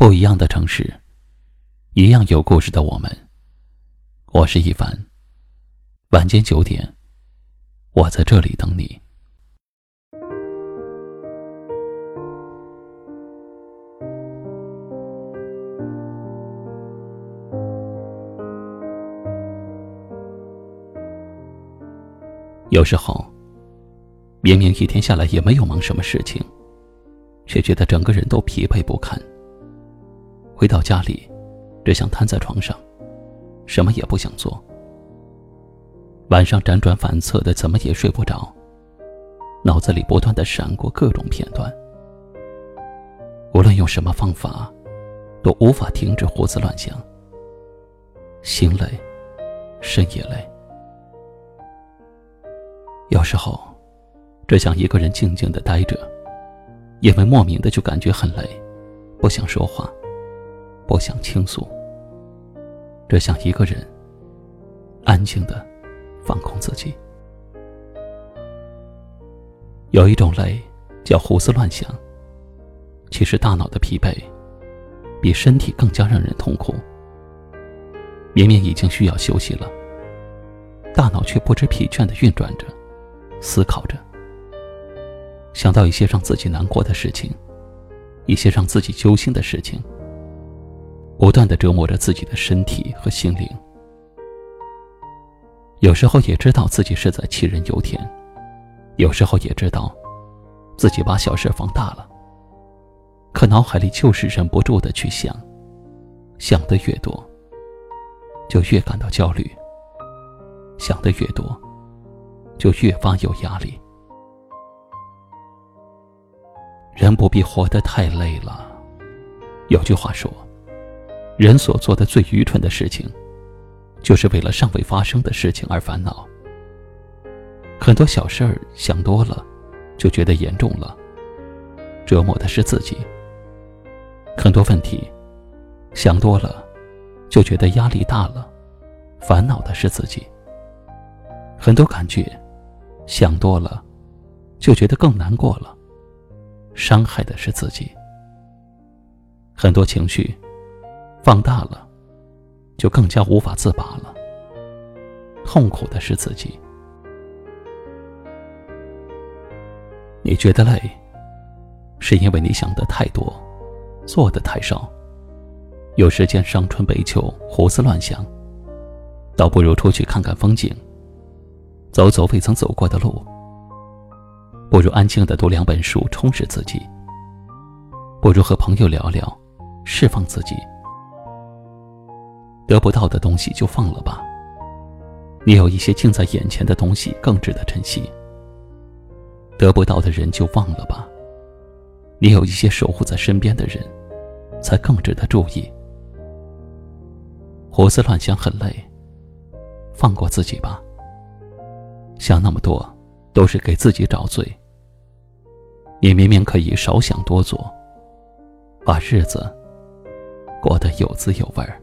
不一样的城市，一样有故事的我们。我是一凡。晚间九点，我在这里等你。有时候，明明一天下来也没有忙什么事情，却觉得整个人都疲惫不堪。回到家里，只想瘫在床上，什么也不想做。晚上辗转反侧的，怎么也睡不着，脑子里不断的闪过各种片段。无论用什么方法，都无法停止胡思乱想。心累，身也累。有时候，只想一个人静静的待着，因为莫名的就感觉很累，不想说话。不想倾诉，只想一个人安静的放空自己。有一种累叫胡思乱想。其实大脑的疲惫比身体更加让人痛苦。明明已经需要休息了，大脑却不知疲倦的运转着，思考着，想到一些让自己难过的事情，一些让自己揪心的事情。不断的折磨着自己的身体和心灵，有时候也知道自己是在杞人忧天，有时候也知道自己把小事放大了，可脑海里就是忍不住的去想，想的越多，就越感到焦虑，想的越多，就越发有压力。人不必活得太累了，有句话说。人所做的最愚蠢的事情，就是为了尚未发生的事情而烦恼。很多小事儿想多了，就觉得严重了，折磨的是自己。很多问题想多了，就觉得压力大了，烦恼的是自己。很多感觉想多了，就觉得更难过了，伤害的是自己。很多情绪。放大了，就更加无法自拔了。痛苦的是自己。你觉得累，是因为你想的太多，做的太少。有时间伤春悲秋，胡思乱想，倒不如出去看看风景，走走未曾走过的路。不如安静的读两本书，充实自己。不如和朋友聊聊，释放自己。得不到的东西就放了吧。你有一些近在眼前的东西更值得珍惜。得不到的人就忘了吧。你有一些守护在身边的人，才更值得注意。胡思乱想很累，放过自己吧。想那么多，都是给自己找罪。你明明可以少想多做，把日子过得有滋有味儿。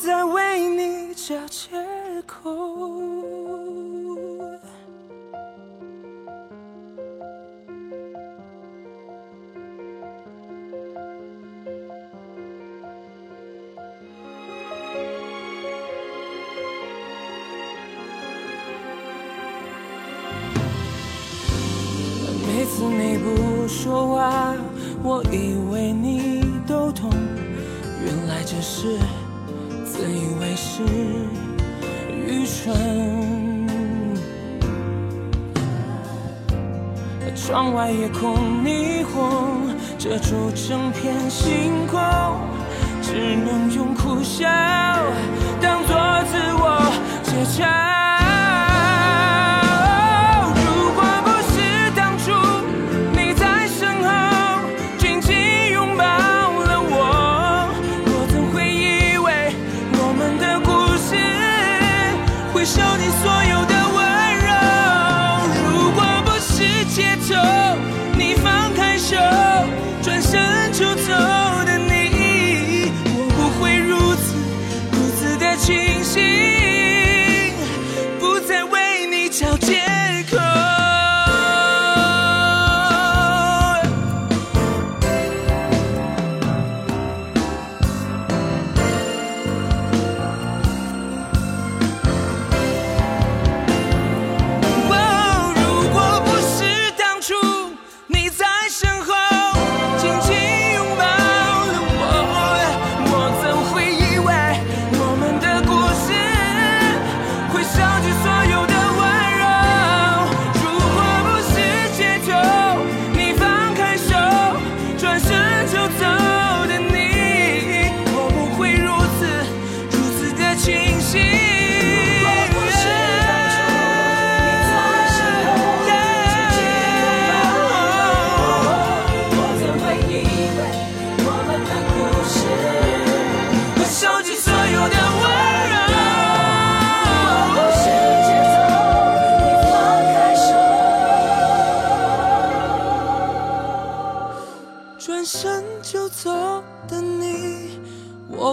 再为你找借口。每次你不说话，我以为你都懂，原来只是自以为是，愚蠢。窗外夜空霓虹遮住整片星空，只能用苦笑当作自我解嘲。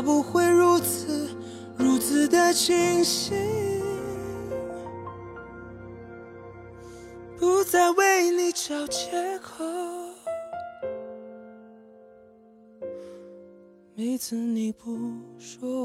不会如此如此的清醒，不再为你找借口。每次你不说